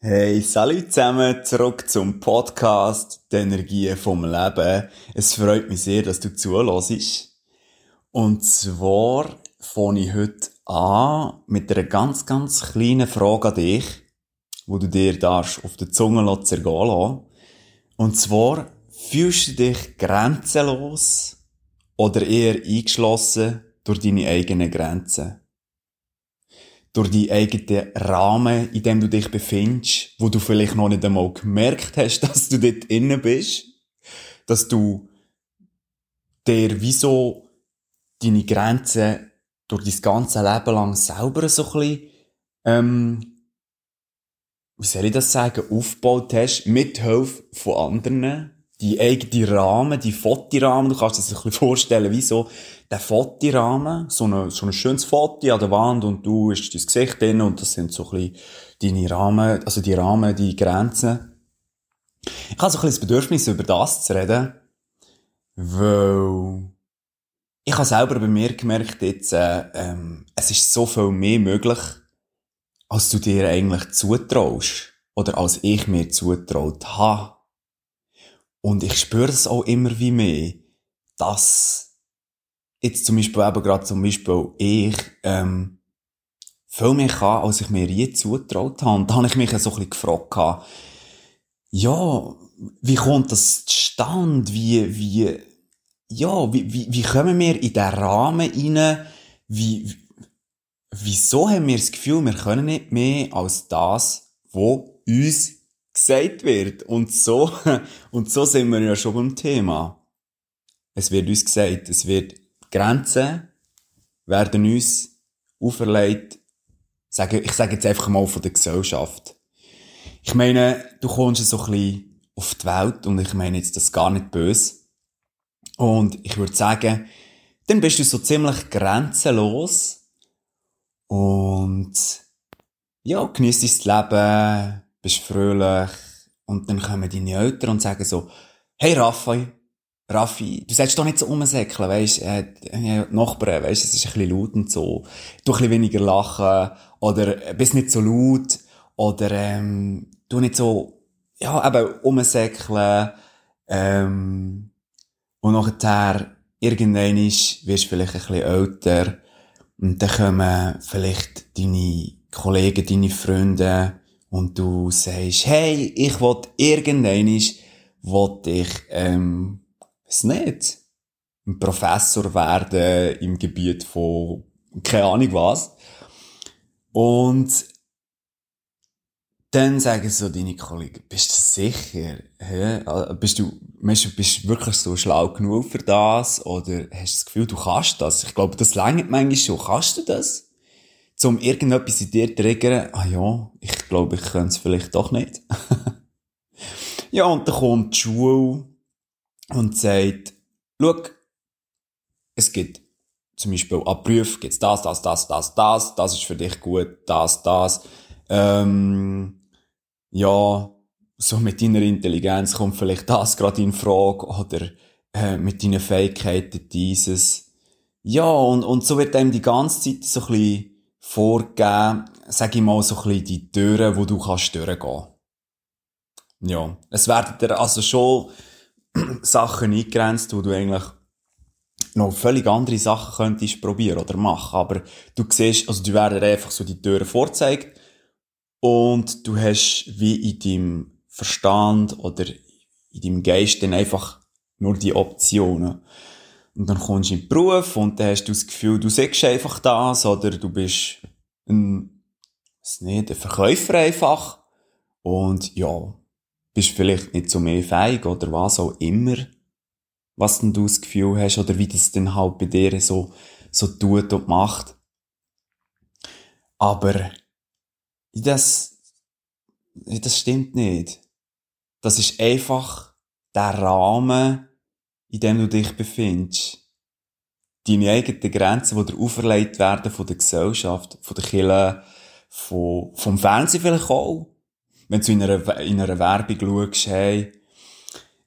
Hey, salut zusammen, zurück zum Podcast «Die Energie vom Leben». Es freut mich sehr, dass du zuhörst. Und zwar fange ich heute an mit einer ganz, ganz kleinen Frage an dich, wo du dir darfst auf der Zunge zergehen lassen. Und zwar, fühlst du dich grenzenlos oder eher eingeschlossen durch deine eigenen Grenzen? Durch die eigenen Rahmen, in dem du dich befindest, wo du vielleicht noch nicht einmal gemerkt hast, dass du dort innen bist, dass du dir wieso deine Grenzen durch dein ganze Leben lang selber so ein bisschen, ähm, wie soll ich das sagen, aufgebaut hast, mit Hilfe von anderen, die eigenen Rahmen, die Fotorahmen, du kannst dir das ein bisschen vorstellen, wie so der Fotorahmen, so, eine, so ein schönes Foto an der Wand und du hast dein Gesicht drin und das sind so ein bisschen deine Rahmen, also die Rahmen, die Grenzen. Ich habe so ein bisschen das Bedürfnis, über das zu reden, weil ich habe selber bei mir gemerkt, jetzt, äh, ähm, es ist so viel mehr möglich, als du dir eigentlich zutraust oder als ich mir zutraut habe. Und ich spüre es auch immer wie mehr, dass jetzt zum Beispiel eben gerade zum Beispiel ich ähm, viel mehr kann, als ich mir je zutraut habe. Und da habe ich mich so ein bisschen gefragt, ja, wie kommt das zustande? Wie, wie, ja, wie, wie, wie kommen wir in den Rahmen rein? Wie, wieso haben wir das Gefühl, wir können nicht mehr als das, wo uns gesagt wird. Und so, und so sind wir ja schon beim Thema. Es wird uns gesagt, es wird Grenzen werden uns auferlegt, ich sage jetzt einfach mal von der Gesellschaft. Ich meine, du kommst so ein bisschen auf die Welt und ich meine jetzt das gar nicht böse. Und ich würde sagen, dann bist du so ziemlich grenzenlos und ja, genießt das Leben, bist fröhlich und dann kommen deine Eltern und sagen so, hey Raffi, Raffi, du sollst doch nicht so rumsäckeln, weisst, äh, äh, Nachbarn, weisst, es ist ein bisschen laut und so, du ein bisschen weniger lachen, oder bist nicht so laut, oder, ähm, du nicht so, ja, eben, rumsäckeln, ähm, und nachher, irgendwann wirst du vielleicht ein bisschen älter, und dann kommen vielleicht deine Kollegen, deine Freunde, und du sagst, hey, ich will irgendwann, will ich, ähm, weiß nicht, ein Professor werden im Gebiet von, keine Ahnung was. Und dann sagen so deine Kollegen, bist du sicher? Hä? Also, bist du, bist du wirklich so schlau genug für das? Oder hast du das Gefühl, du kannst das? Ich glaube, das längert manchmal schon. Kannst du das? Um irgendetwas in dir triggern, ah ja, ich glaube, ich könnte es vielleicht doch nicht. ja, und dann kommt die Schule und sagt, schau, es gibt zum Beispiel ab Prüf gibt's das, das, das, das, das, das ist für dich gut, das, das. Ähm, ja, so mit deiner Intelligenz kommt vielleicht das gerade in Frage oder äh, mit deinen Fähigkeiten dieses. Ja, und, und so wird einem die ganze Zeit so ein bisschen vorgeben, sag ich mal, so ein bisschen die Türen, wo du kannst durchgehen. Ja. Es werden dir also schon Sachen eingegrenzt, wo du eigentlich noch völlig andere Sachen könntest probieren oder machen. Aber du siehst, also du werden einfach so die Türen vorzeigt und du hast wie in deinem Verstand oder in deinem Geist dann einfach nur die Optionen. Und dann kommst du in den Beruf und dann hast du das Gefühl, du sagst einfach das oder du bist ein, was nicht, ein Verkäufer einfach. Und ja, bist vielleicht nicht so mehr fähig oder was auch immer, was denn du das Gefühl hast oder wie das dann halt bei dir so, so tut und macht. Aber das, das stimmt nicht. Das ist einfach der Rahmen, in dem du dich befindest. Deine eigenen Grenzen, die dir auferlegt werden von der Gesellschaft, von der Kirche, von, vom Fernsehen vielleicht auch. Wenn du in einer, in einer Werbung schaust, hey,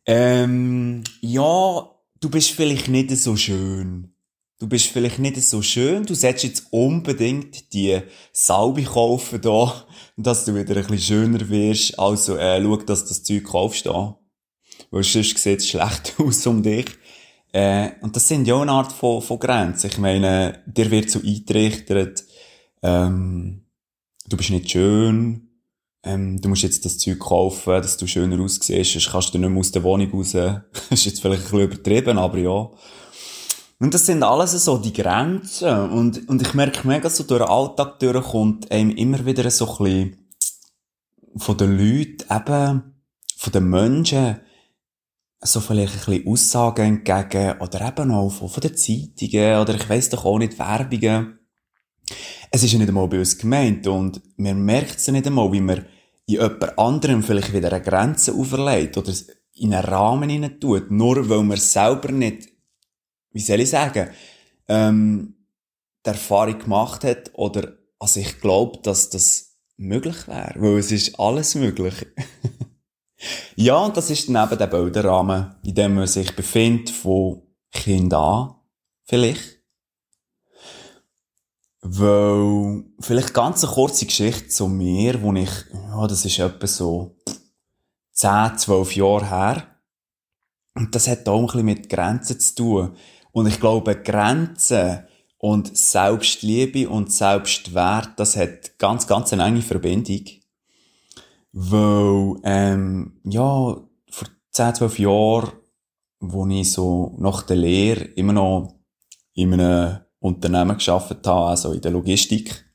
ähm, ja, du bist vielleicht nicht so schön. du bist vielleicht nicht so schön, du solltest jetzt unbedingt die Salbe kaufen da, dass du wieder ein bisschen schöner wirst. Also, äh, schau, dass du das Zeug kaufst da. Weil sonst sieht es schlecht aus um dich. Äh, und das sind ja eine Art von, von Grenzen. Ich meine, dir wird so eingetrichtert, ähm, du bist nicht schön, ähm, du musst jetzt das Zeug kaufen, dass du schöner aussiehst, sonst kannst du nicht mehr aus der Wohnung raus. das ist jetzt vielleicht ein bisschen übertrieben, aber ja. Und das sind alles so die Grenzen. Und, und ich merke mega so durch den Alltag durchkommt einem immer wieder so ein bisschen von den Leuten, eben, von den Menschen, so vielleicht ein bisschen Aussagen entgegen, oder eben auch von, von den Zeitungen, oder ich weiss doch auch nicht, Werbungen. Es ist ja nicht einmal bei uns gemeint, und man merkt es ja nicht einmal, wie man in jemand anderem vielleicht wieder eine Grenze auferlegt, oder in einen Rahmen hinein tut, nur weil man selber nicht, wie soll ich sagen, ähm, die Erfahrung gemacht hat, oder, also ich glaube, dass das möglich wäre, weil es ist alles möglich. Ja, und das ist dann eben der Bilderrahmen, in dem man sich befindet, von Kind an, vielleicht. Weil, vielleicht ganz eine kurze Geschichte zu mir, wo ich, ja, das ist etwa so 10, 12 Jahre her. Und das hat auch ein bisschen mit Grenzen zu tun. Und ich glaube, Grenzen und Selbstliebe und Selbstwert, das hat ganz, ganz eine enge Verbindung. Weil, ähm, ja, vor 10, 12 Jahren, wo ich so nach der Lehre immer noch in einem Unternehmen geschafft habe, also in der Logistik,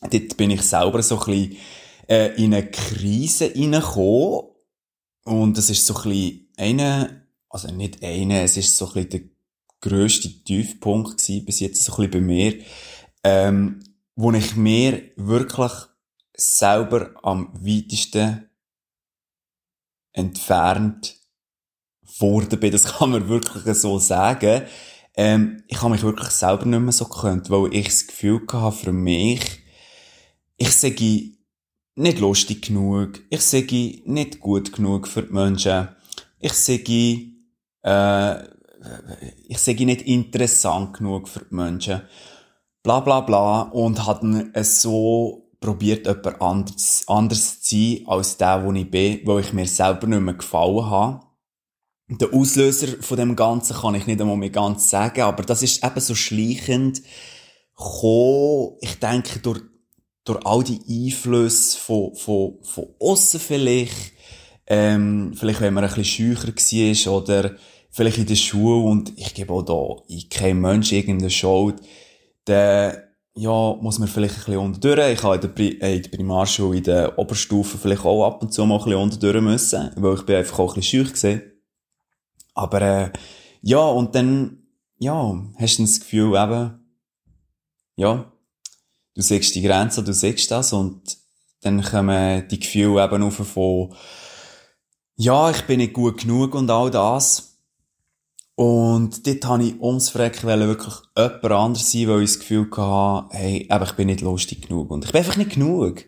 dort bin ich selber so ein bisschen äh, in eine Krise reingekommen. Und das ist so ein bisschen eine, also nicht eine, es ist so ein bisschen der grösste Tiefpunkt gewesen, bis jetzt so ein bisschen bei mir, ähm, wo ich mir wirklich selber am weitesten entfernt worden bin. Das kann man wirklich so sagen. Ähm, ich habe mich wirklich selber nicht mehr so gekannt, weil ich das Gefühl hatte für mich, ich sage nicht lustig genug, ich sage nicht gut genug für die Menschen, ich sage, äh, ich sage nicht interessant genug für die Menschen, bla bla bla, und es so probiert, jemand anders, anders zu sein als der, wo ich bin, weil ich mir selber nicht mehr gefallen habe. Der Auslöser von dem Ganzen kann ich nicht einmal mehr ganz sagen, aber das ist eben so schleichend gekommen, ich denke, durch, durch all die Einflüsse von, von, von aussen vielleicht, ähm, vielleicht wenn man ein bisschen schücher war oder vielleicht in der Schule und ich gebe auch da ich kein Mensch irgendeine Schuld, der ja, muss man vielleicht ein bisschen unterdurch. Ich habe in der, Pri äh, der Primarschule, in der Oberstufe vielleicht auch ab und zu mal ein bisschen unterdurch müssen, weil ich bin einfach auch ein bisschen schüch gesehen. Aber, äh, ja, und dann, ja, hast du das Gefühl eben, ja, du siehst die Grenze, du siehst das und dann kommen die Gefühle eben auf von, ja, ich bin nicht gut genug und all das. Und dort habe ich ums Freck wirklich jemand anders sein, weil ich das Gefühl hatte, hey, aber ich bin nicht lustig genug. Und ich bin einfach nicht genug.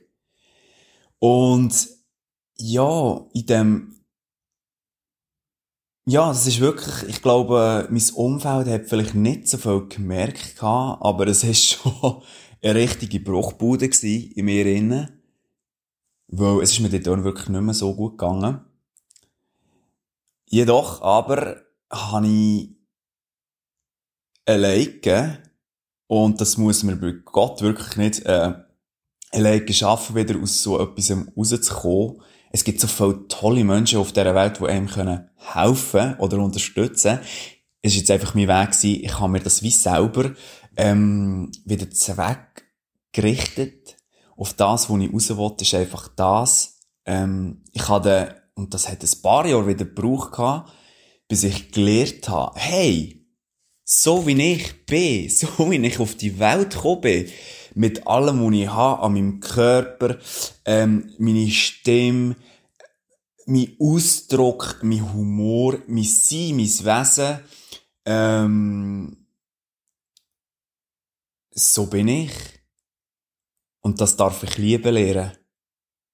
Und ja, in dem, ja, das ist wirklich, ich glaube, mein Umfeld hat vielleicht nicht so viel gemerkt aber es ist schon eine richtige Bruchbude in mir innen. Weil es ist mir dort wirklich nicht mehr so gut gegangen. Jedoch aber habe ich alleine, und das muss man bei Gott wirklich nicht, äh, alleine schaffen, wieder aus so etwas rauszukommen. Es gibt so viele tolle Menschen auf dieser Welt, die einem können helfen oder unterstützen. Es ist jetzt einfach mein Weg gewesen, ich habe mir das wie selber, ähm, wieder zweckgerichtet. Auf das, wo ich raus wollte, ist einfach das. Ähm, ich hatte, und das hat ein paar Jahre wieder gebraucht bis ich gelernt habe, hey, so wie ich bin, so wie ich auf die Welt gekommen bin, mit allem, was ich habe, an meinem Körper, ähm, meine Stimme, mein Ausdruck, mein Humor, mein Sein, mein Wesen, ähm, so bin ich. Und das darf ich lieben lernen.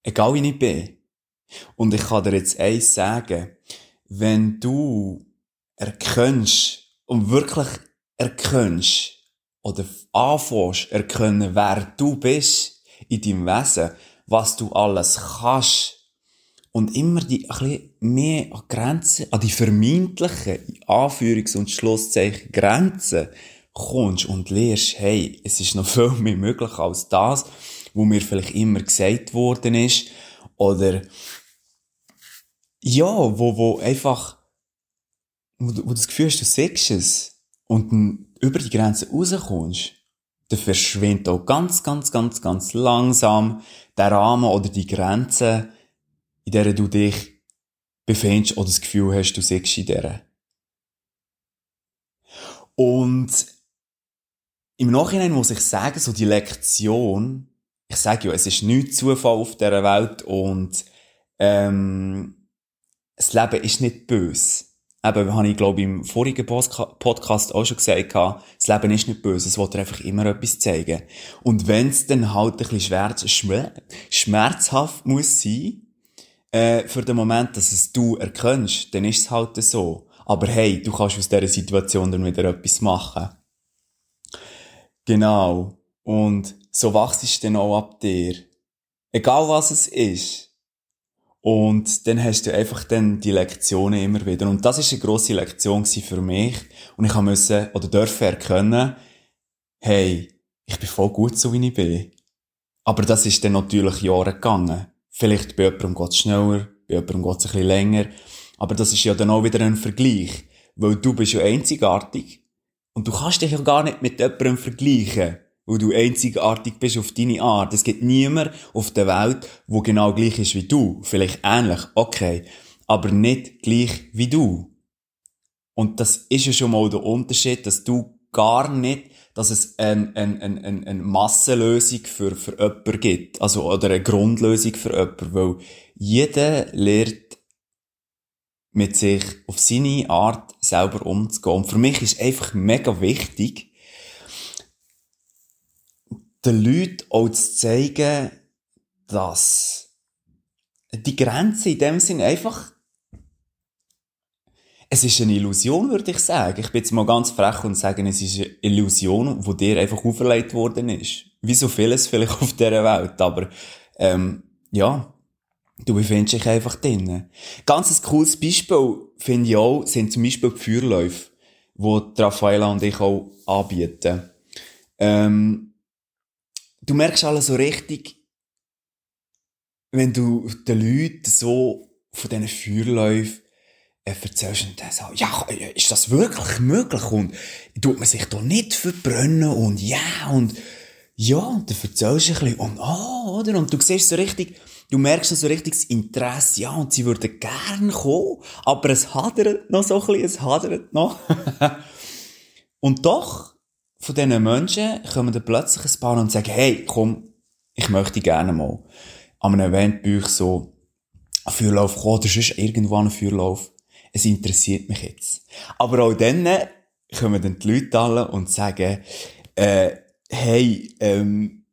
Egal wie ich bin. Und ich kann dir jetzt eins sagen wenn du erkennst und wirklich erkennst oder anfängst erkennen, wer du bist in deinem Wesen, was du alles kannst und immer die, ein bisschen mehr an Grenzen, an die vermeintlichen, Anführungs- und Schlusszeichen Grenzen kommst und lernst, hey, es ist noch viel mehr möglich als das, wo mir vielleicht immer gesagt worden ist, oder, ja, wo, wo einfach, wo, wo das Gefühl hast, du siehst es, und über die Grenze rauskommst, dann verschwindet auch ganz, ganz, ganz, ganz langsam der Rahmen oder die Grenze, in der du dich befindest oder das Gefühl hast, du siehst in der. Und im Nachhinein muss ich sagen, so die Lektion, ich sage ja, es ist nicht Zufall auf dieser Welt und ähm, das Leben ist nicht böse. Eben, habe ich glaube im vorigen Podcast auch schon gesagt, das Leben ist nicht böse, es will einfach immer etwas zeigen. Und wenn es dann halt ein bisschen schmerz, schmerzhaft muss sein, äh, für den Moment, dass es du erkennst, dann ist es halt so. Aber hey, du kannst aus dieser Situation dann wieder etwas machen. Genau. Und so wachst du dann auch ab dir. Egal was es ist. Und dann hast du einfach dann die Lektionen immer wieder. Und das ist eine grosse Lektion für mich. Und ich musste oder dürfen erkennen, hey, ich bin voll gut so, wie ich bin. Aber das ist dann natürlich Jahre gegangen. Vielleicht bei jemandem geht es schneller, bei jemandem geht es ein bisschen länger. Aber das ist ja dann auch wieder ein Vergleich. Weil du bist ja einzigartig. Und du kannst dich ja gar nicht mit jemandem vergleichen. Weil du einzigartig bist auf deine Art. Es gibt niemand auf der Welt, wo genau gleich ist wie du. Vielleicht ähnlich, okay. Aber nicht gleich wie du. Und das ist ja schon mal der Unterschied, dass du gar nicht dass es eine, eine, eine, eine Massenlösung für, für jemanden gibt. Also, oder eine Grundlösung für jemanden. Weil jeder lernt mit sich auf seine Art selber umzugehen. Und für mich ist einfach mega wichtig, den Leuten auch zu zeigen, dass die Grenze in dem Sinne einfach es ist eine Illusion, würde ich sagen. Ich bin jetzt mal ganz frech und sage, es ist eine Illusion, die dir einfach auferlegt worden ist. Wie so vieles vielleicht auf dieser Welt. Aber, ähm, ja, du befindest dich einfach drinnen. Ganz ein cooles Beispiel, finde ich auch, sind zum Beispiel die Feuerläufe, die Raffaella und ich auch anbieten. Ähm, du merkst alles so richtig, wenn du den Leuten so von diesen Feuerläufen äh, erzählst und dann so, ja, ist das wirklich möglich und tut man sich da nicht verbrennen und ja und ja, und dann erzählst du ein bisschen und oh, oder? Und du siehst so richtig, du merkst so richtig das Interesse, ja, und sie würden gern kommen, aber es hadert noch so ein bisschen, es hadert noch. und doch, von diesen Menschen kommen dann plötzlich ein paar und sagen, hey, komm, ich möchte gerne mal an einem Event bei euch so einen Feuerlauf kommen, oder sonst irgendwo einen Feuerlauf es interessiert mich jetzt. Aber auch dann kommen dann die Leute alle und sagen, äh, hey, ähm,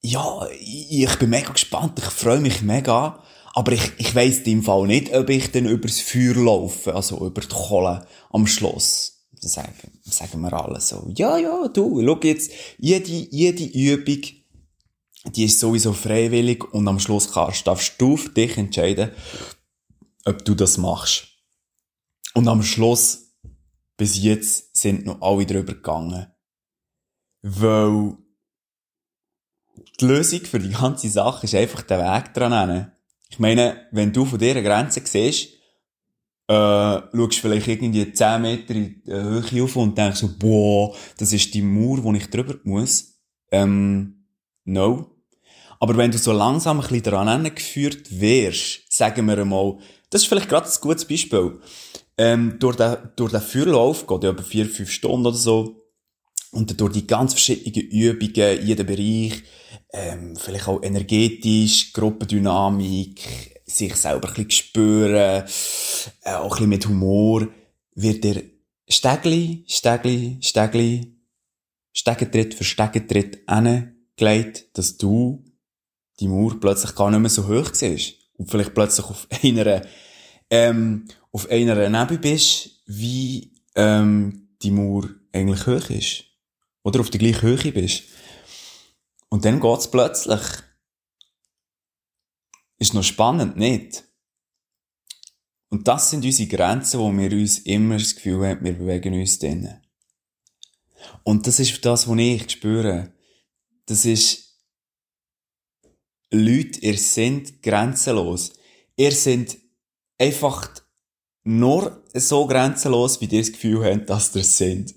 ja, ich bin mega gespannt, ich freue mich mega, aber ich, ich weiss im Fall nicht, ob ich dann übers Feuer laufe, also über die Kohle am Schloss. Dann sagen, sagen wir alle so, ja, ja, du, schau jetzt, jede, jede Übung, die ist sowieso freiwillig und am Schluss kannst, darfst du für dich entscheiden, ob du das machst. Und am Schluss, bis jetzt, sind noch alle drüber gegangen. Weil die Lösung für die ganze Sache ist einfach der Weg dran. Ich meine, wenn du von dieser Grenze siehst, äh, schaust vielleicht irgendwie 10 Meter in die Höhe auf und denkst so, boah, das ist die Mauer, wo ich drüber muss. Ähm, no. Aber wenn du so langsam ein bisschen daran geführt wirst, sagen wir einmal, das ist vielleicht gerade ein gutes Beispiel ähm, durch den, durch den Feuerlauf, geht ja über vier, fünf Stunden oder so, und durch die ganz verschiedenen Übungen, in jedem Bereich, ähm, vielleicht auch energetisch, Gruppendynamik, sich selber ein bisschen spüren, äh, auch ein bisschen mit Humor, wird der Stegli, Stegli, Stegli, Stegentritt für Stegentritt hingelegt, dass du die Mauer plötzlich gar nicht mehr so hoch siehst. Und vielleicht plötzlich auf einer, ähm, auf einer Nebel bist, wie ähm, die Mauer eigentlich hoch ist. Oder auf der gleichen Höhe bist. Und dann geht's plötzlich. Ist noch spannend, nicht? Und das sind unsere Grenzen, wo wir uns immer das Gefühl haben, wir bewegen uns drinnen. Und das ist das, was ich spüre. Das ist, Leute, ihr seid grenzenlos. Ihr seid einfach nur so grenzenlos, wie ihr das Gefühl habt, dass ihr seid.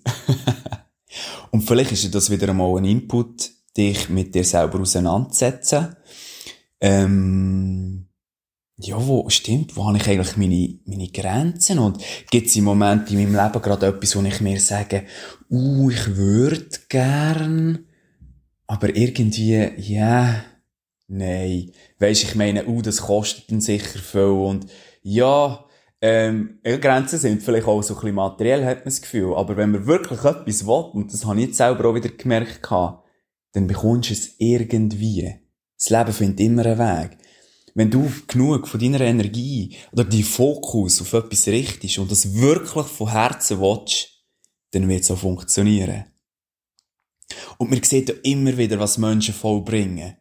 Und vielleicht ist das wieder einmal ein Input, dich mit dir selber auseinanderzusetzen. Ähm, ja, wo, stimmt, wo habe ich eigentlich meine, meine Grenzen? Und gibt es im Moment in meinem Leben gerade etwas, wo ich mir sage, uh, ich würde gern, aber irgendwie, ja, yeah, nein. Weisst, ich meine, uh, das kostet dann sicher viel und, ja, ähm, Grenzen sind vielleicht auch so ein bisschen materiell, hat man das Gefühl. Aber wenn man wirklich etwas will, und das habe ich jetzt selber auch wieder gemerkt, dann bekommst du es irgendwie. Das Leben findet immer einen Weg wenn du genug von deiner Energie oder dein Fokus auf etwas richtest und das wirklich von Herzen willst, dann wird es auch funktionieren. Und man sieht ja immer wieder, was Menschen vollbringen.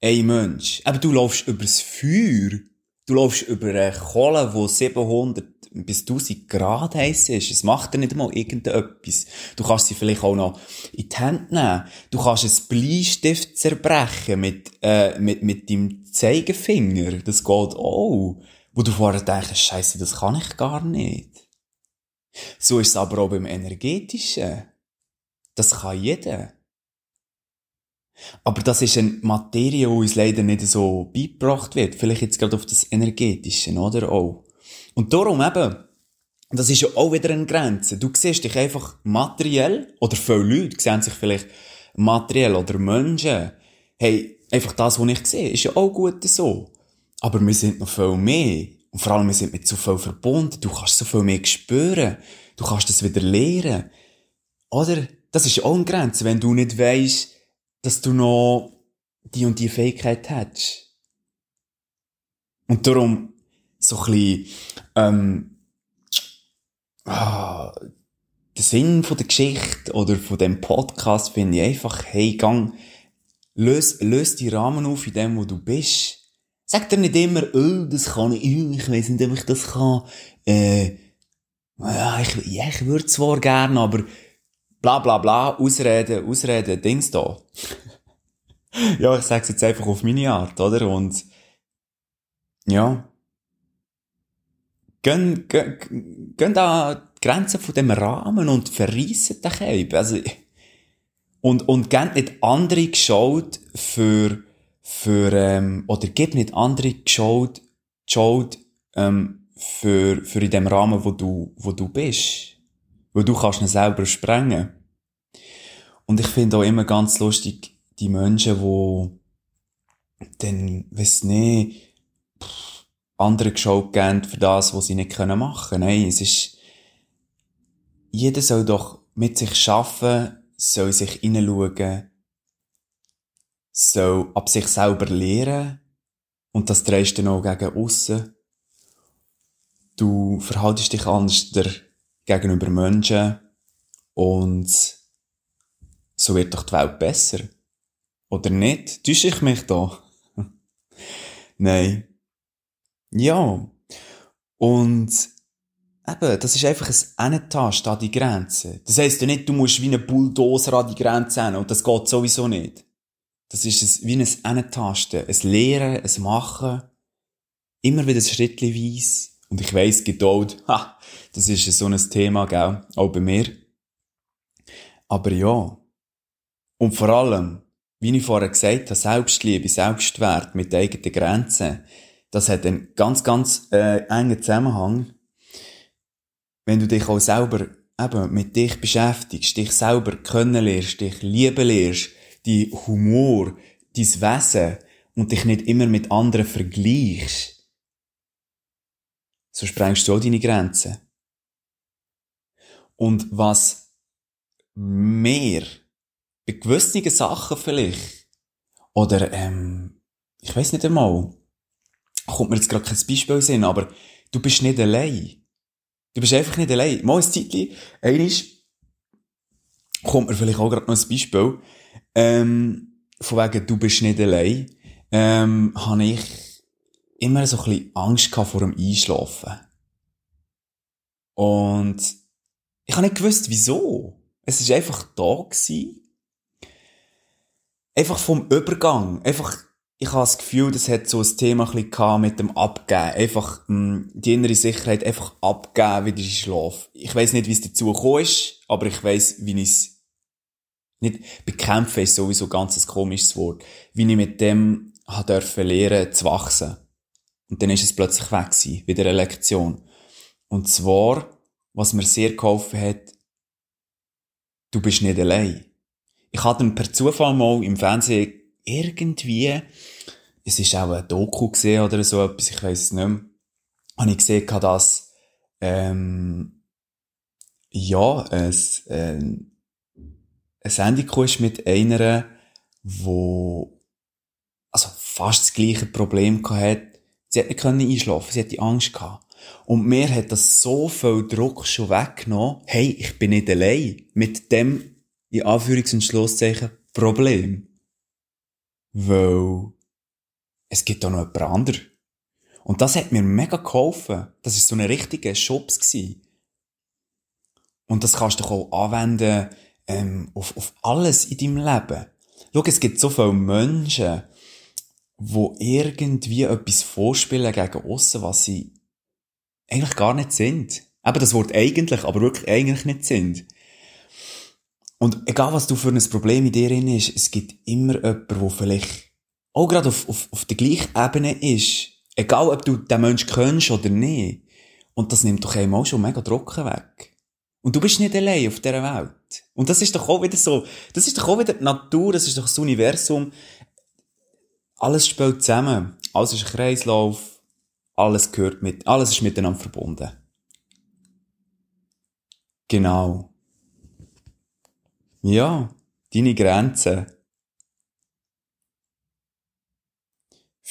Ein Mensch, eben du laufst übers Feuer, du laufst über eine Kohle, wo 700 bis 1000 Grad heiß ist. Es macht dir nicht mal irgendetwas. Du kannst sie vielleicht auch noch in die Hände nehmen. Du kannst einen Bleistift zerbrechen mit, äh, mit, mit deinem Zeigefinger. Das geht auch. Wo du vorher denkst, Scheiße, das kann ich gar nicht. So ist es aber auch beim Energetischen. Das kann jeder. Aber das ist eine Materie, die uns leider nicht so beigebracht wird. Vielleicht jetzt gerade auf das Energetische, oder? Auch. Und darum eben, das ist ja auch wieder eine Grenze. Du siehst dich einfach materiell, oder viele Leute sehen sich vielleicht materiell, oder Menschen, hey, einfach das, was ich sehe, ist ja auch gut so. Aber wir sind noch viel mehr. Und vor allem, wir sind mit so viel verbunden. Du kannst so viel mehr spüren. Du kannst das wieder lernen. Oder? Das ist auch eine Grenze, wenn du nicht weißt, dass du noch die und die Fähigkeit hast. Und darum, so ein bisschen, ähm, ah, der Sinn von der Geschichte oder von dem Podcast finde ich einfach, hey, gang, löse, löse die Rahmen auf in dem, wo du bist. Sag dir nicht immer, oh, das kann ich, ich weiß nicht, ob ich das kann, äh, ja, ich, ja, ich würde zwar gerne, aber bla bla bla, ausreden, ausreden, Dings da. ja, ich sag's jetzt einfach auf meine Art, oder? Und, ja, gehen, gehen, gehen da die Grenzen von dem Rahmen und verreissen dich eben. Also, und, und geben nicht andere geschaut für, für, ähm, oder gib nicht andere geschaut, geschaut, ähm, für, für in dem Rahmen, wo du, wo du bist. Wo du kannst ihn selber sprengen. Und ich finde auch immer ganz lustig, die Menschen, die dann, weiss nicht, andere geschaut geben für das, was sie nicht machen können. Nein, es ist, jeder soll doch mit sich schaffen, soll sich hineinschauen, soll ab sich selber lehren und das drehst du auch gegen aussen. Du verhaltest dich anders gegenüber Menschen und so wird doch die Welt besser. Oder nicht? Täusche ich mich da? Nein. Ja. Und eben, das ist einfach ein Antasten an die Grenze. Das heisst ja nicht, du musst wie ein Bulldozer an die Grenze hin und das geht sowieso nicht. Das ist wie ein Antasten, ein Lehren, ein Machen. Immer wieder schrittweise. Und ich weiss, Geduld, ha, das ist so ein Thema, gell? Auch bei mir. Aber ja. Und vor allem, wie ich vorher gesagt habe, Selbstliebe, Selbstwert mit eigenen Grenzen das hat einen ganz, ganz äh, engen Zusammenhang. Wenn du dich auch selber eben mit dich beschäftigst, dich selber können lernst, dich lieben lernst, die Humor, dein Wesen und dich nicht immer mit anderen vergleichst, so sprengst du auch deine Grenzen. Und was mehr bei gewissen Sachen vielleicht, oder ähm, ich weiß nicht einmal, kommt mir jetzt gerade kein Beispiel sehen, aber du bist nicht allein. Du bist einfach nicht allein. Mal ein Zeitchen, einmal kommt mir vielleicht auch gerade noch ein Beispiel. Ähm, von wegen, du bist nicht allein, ähm, habe ich immer so ein bisschen Angst gehabt vor dem Einschlafen. Und ich habe nicht gewusst, wieso. Es ist einfach da gewesen. Einfach vom Übergang. Einfach, ich habe das Gefühl, das hat so ein Thema ein bisschen mit dem Abgeben. Einfach, mh, mm, die innere Sicherheit einfach abgeben, wieder in Schlaf. Ich weiß nicht, wie es dazu gekommen ist, aber ich weiß, wie ich es nicht bekämpfen ist sowieso ganz ein komisches Wort. Wie ich mit dem habe dürfen lernen zu wachsen. Und dann ist es plötzlich weg gewesen, wieder eine Lektion. Und zwar, was mir sehr geholfen hat, du bist nicht allein. Ich hatte per Zufall mal im Fernsehen irgendwie, es ist auch ein Doku gesehen oder so etwas, ich weiß es nicht mehr, habe ich gesehen, dass, ähm, ja, es, äh, eine Sendung ist mit einer, wo also fast das gleiche Problem hatte. Sie hat nicht einschlafen, sie hatte Angst gehabt. Und mir hat das so viel Druck schon weggenommen. Hey, ich bin nicht allein mit dem, in Anführungs- und Schlusszeichen, Problem. Weil es gibt auch noch jemand anderes. Und das hat mir mega geholfen. Das ist so ein richtiger Schubs gewesen. Und das kannst du auch anwenden ähm, auf, auf alles in deinem Leben. Schau, es gibt so viele Menschen, die irgendwie etwas vorspielen gegen aussen, was sie eigentlich gar nicht sind. Eben das Wort eigentlich, aber wirklich eigentlich nicht sind. Und egal was du für ein Problem in dir drin ist, es gibt immer jemanden, der vielleicht auch gerade auf, auf, auf der gleichen Ebene ist. Egal, ob du den Menschen kennst oder nicht. Und das nimmt doch einmal schon mega Druck weg. Und du bist nicht allein auf dieser Welt. Und das ist doch auch wieder so, das ist doch auch wieder die Natur, das ist doch das Universum. Alles spielt zusammen. Alles ist ein Kreislauf. Alles gehört mit, alles ist miteinander verbunden. Genau. Ja, deine Grenzen.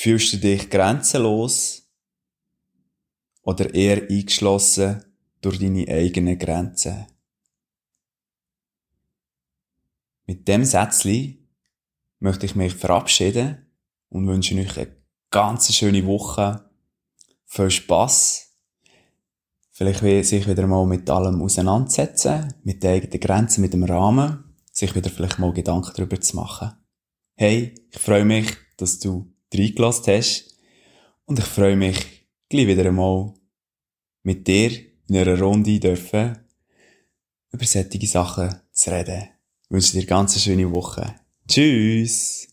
Fühlst du dich grenzenlos oder eher eingeschlossen durch deine eigenen Grenzen? Mit dem Sätzchen möchte ich mich verabschieden und wünsche euch eine ganz schöne Woche. Viel Spass. Vielleicht will sich wieder mal mit allem auseinandersetzen, mit den eigenen Grenzen, mit dem Rahmen, sich wieder vielleicht mal Gedanken darüber zu machen. Hey, ich freue mich, dass du reingelassen hast und ich freue mich, gleich wieder einmal mit dir in einer Runde dürfen, über solche Sachen zu reden. Ich wünsche dir eine ganz schöne Woche. Tschüss!